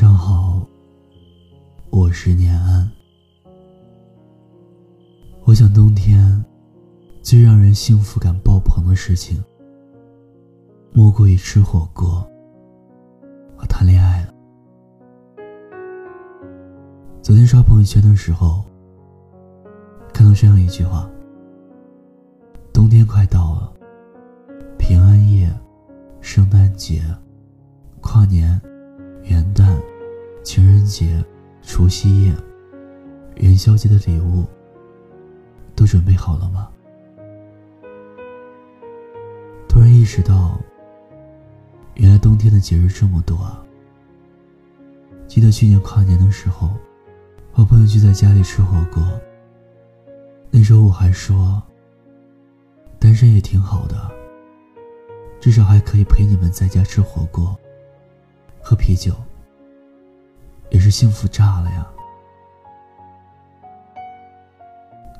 上好，我是念安。我想冬天最让人幸福感爆棚的事情，莫过于吃火锅和谈恋爱了。昨天刷朋友圈的时候，看到这样一句话：冬天快到了，平安夜、圣诞节、跨年。节、除夕夜、元宵节的礼物都准备好了吗？突然意识到，原来冬天的节日这么多啊！记得去年跨年的时候，和朋友聚在家里吃火锅。那时候我还说，单身也挺好的，至少还可以陪你们在家吃火锅。喝啤酒，也是幸福炸了呀。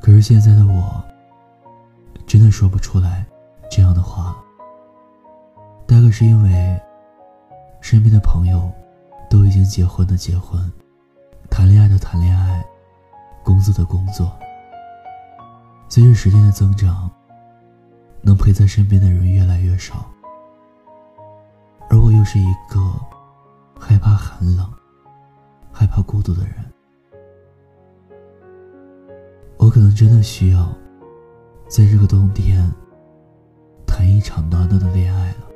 可是现在的我，真的说不出来这样的话。大概是因为身边的朋友都已经结婚的结婚，谈恋爱的谈恋爱，工作的工作。随着时间的增长，能陪在身边的人越来越少，而我又是一个。害怕寒冷，害怕孤独的人，我可能真的需要，在这个冬天，谈一场暖暖的恋爱了，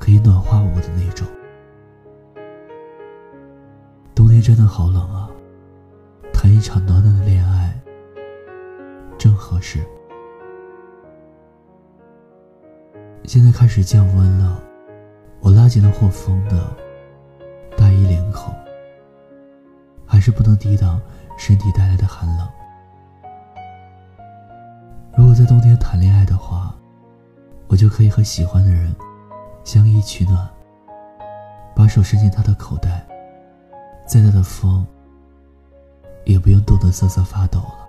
可以暖化我的那种。冬天真的好冷啊，谈一场暖暖的恋爱，正合适。现在开始降温了。我拉紧了获风的还是不能抵挡身体带来的寒冷。如果在冬天谈恋爱的话，我就可以和喜欢的人相依取暖，把手伸进他的口袋，再大的风也不用冻得瑟瑟发抖了，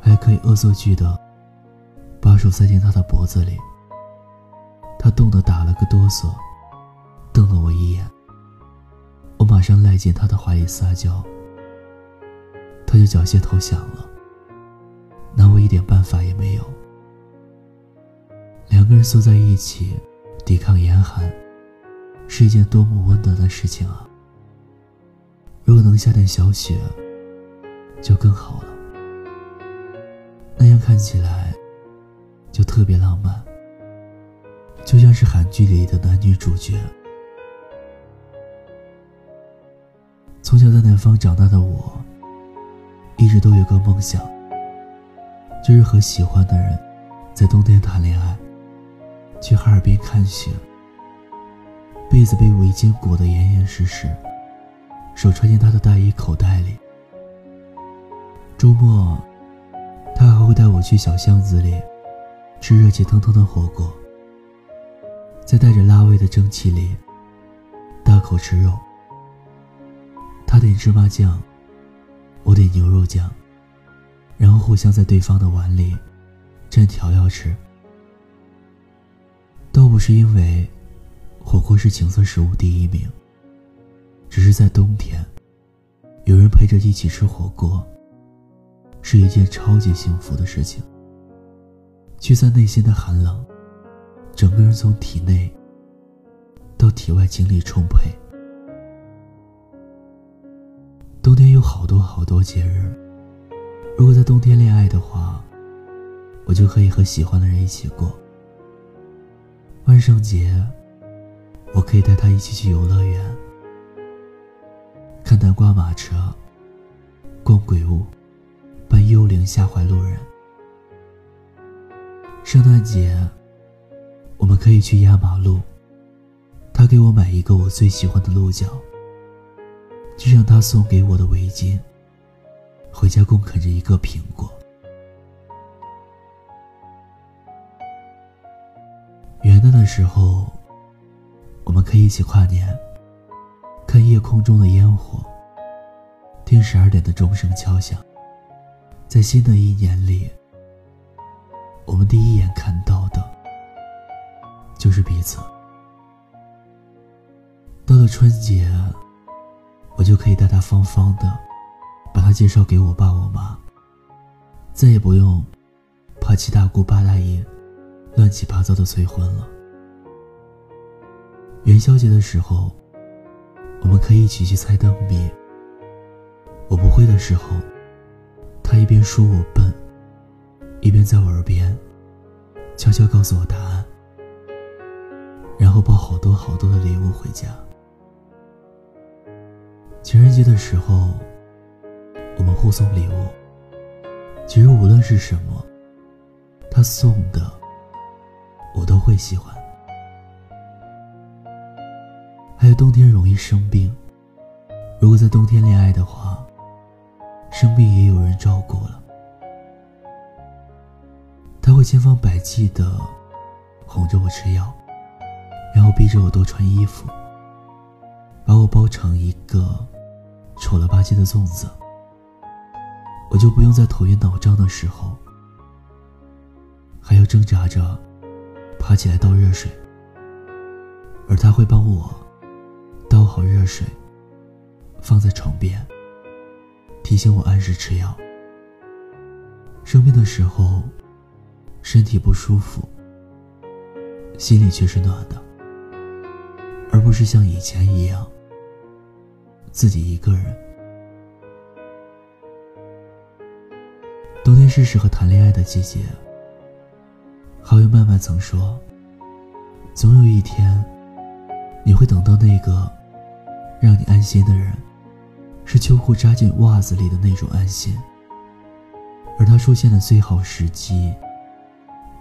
还可以恶作剧的把手塞进他的脖子里。他冻得打了个哆嗦，上赖进他的怀里撒娇，他就缴械投降了，拿我一点办法也没有。两个人缩在一起，抵抗严寒，是一件多么温暖的事情啊！如果能下点小雪，就更好了。那样看起来，就特别浪漫。就像是韩剧里的男女主角。从小在南方长大的我，一直都有个梦想，就是和喜欢的人在冬天谈恋爱，去哈尔滨看雪，被子被围巾裹得严严实实，手揣进他的大衣口袋里。周末，他还会带我去小巷子里吃热气腾腾的火锅。在带着辣味的蒸汽里，大口吃肉。他点芝麻酱，我点牛肉酱，然后互相在对方的碗里蘸调料吃。倒不是因为火锅是情色食物第一名，只是在冬天，有人陪着一起吃火锅，是一件超级幸福的事情。驱散内心的寒冷。整个人从体内到体外精力充沛。有好多好多节日，如果在冬天恋爱的话，我就可以和喜欢的人一起过。万圣节，我可以带他一起去游乐园，看南瓜马车，逛鬼屋，扮幽灵吓坏路人。圣诞节。我们可以去压马路，他给我买一个我最喜欢的鹿角，就像他送给我的围巾。回家共啃着一个苹果。元旦的时候，我们可以一起跨年，看夜空中的烟火，听十二点的钟声敲响。在新的一年里，我们第一眼看到的。就是彼此。到了春节，我就可以大大方方的把他介绍给我爸我妈，再也不用怕七大姑八大姨乱七八糟的催婚了。元宵节的时候，我们可以一起去猜灯谜。我不会的时候，他一边说我笨，一边在我耳边悄悄告诉我答案，然后抱好多好多的礼物回家。情人节的时候，我们互送礼物。其实无论是什么，他送的，我都会喜欢。还有冬天容易生病，如果在冬天恋爱的话，生病也有人照顾了。他会千方百计的哄着我吃药，然后逼着我多穿衣服，把我包成一个。丑了吧唧的粽子，我就不用在头晕脑胀的时候，还要挣扎着爬起来倒热水，而他会帮我倒好热水，放在床边，提醒我按时吃药。生病的时候，身体不舒服，心里却是暖的，而不是像以前一样。自己一个人。冬天是适合谈恋爱的季节。好友曼曼曾说：“总有一天，你会等到那个让你安心的人，是秋裤扎进袜子里的那种安心。而他出现的最好时机，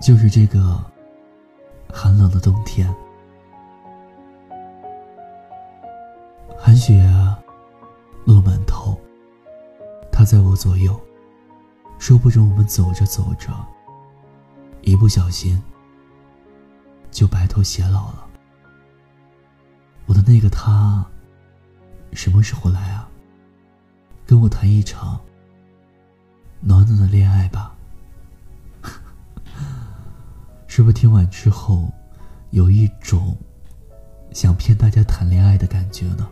就是这个寒冷的冬天。寒雪啊！”他在我左右，说不准我们走着走着，一不小心就白头偕老了。我的那个他，什么时候来啊？跟我谈一场暖暖的恋爱吧。是不是听完之后，有一种想骗大家谈恋爱的感觉呢？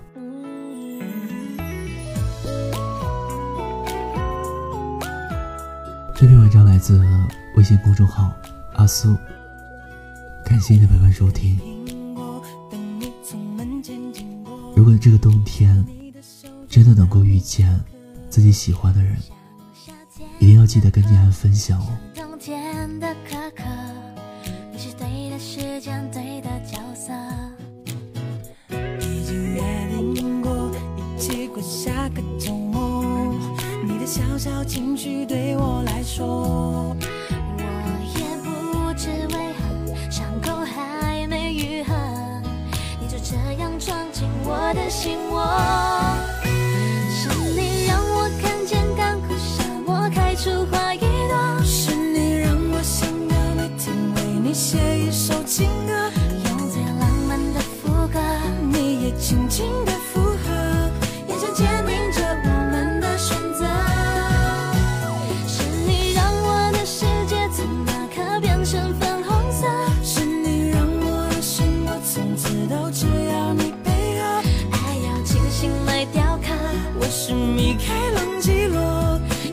这篇文章来自微信公众号阿苏，感谢你的陪伴收听。如果这个冬天真的能够遇见自己喜欢的人，一定要记得跟家人分享哦。小小情绪对我来说，我也不知为何伤口还没愈合，你就这样闯进我的心窝。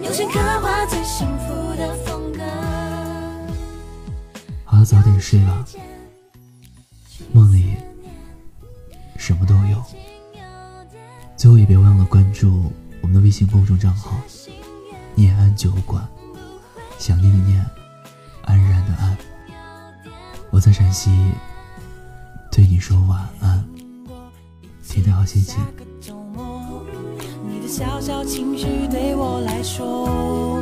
用心刻画最幸福的风格好了早点睡吧，梦里什么都有。最后也别忘了关注我们的微信公众账号“念安酒馆”，想念的念，安然的安。我在陕西，对你说晚安，天天好心情。小小情绪对我来说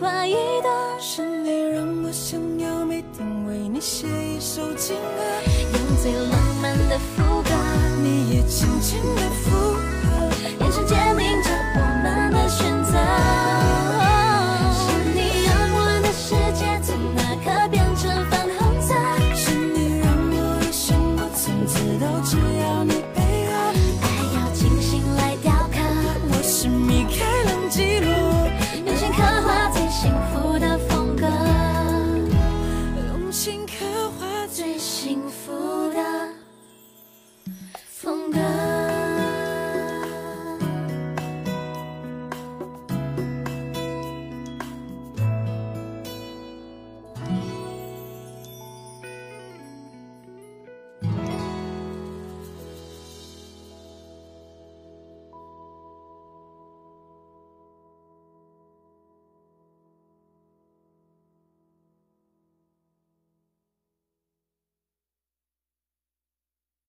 怀疑的是你让我想要每天为你写一首情歌，用最浪漫的副歌，你也轻轻的附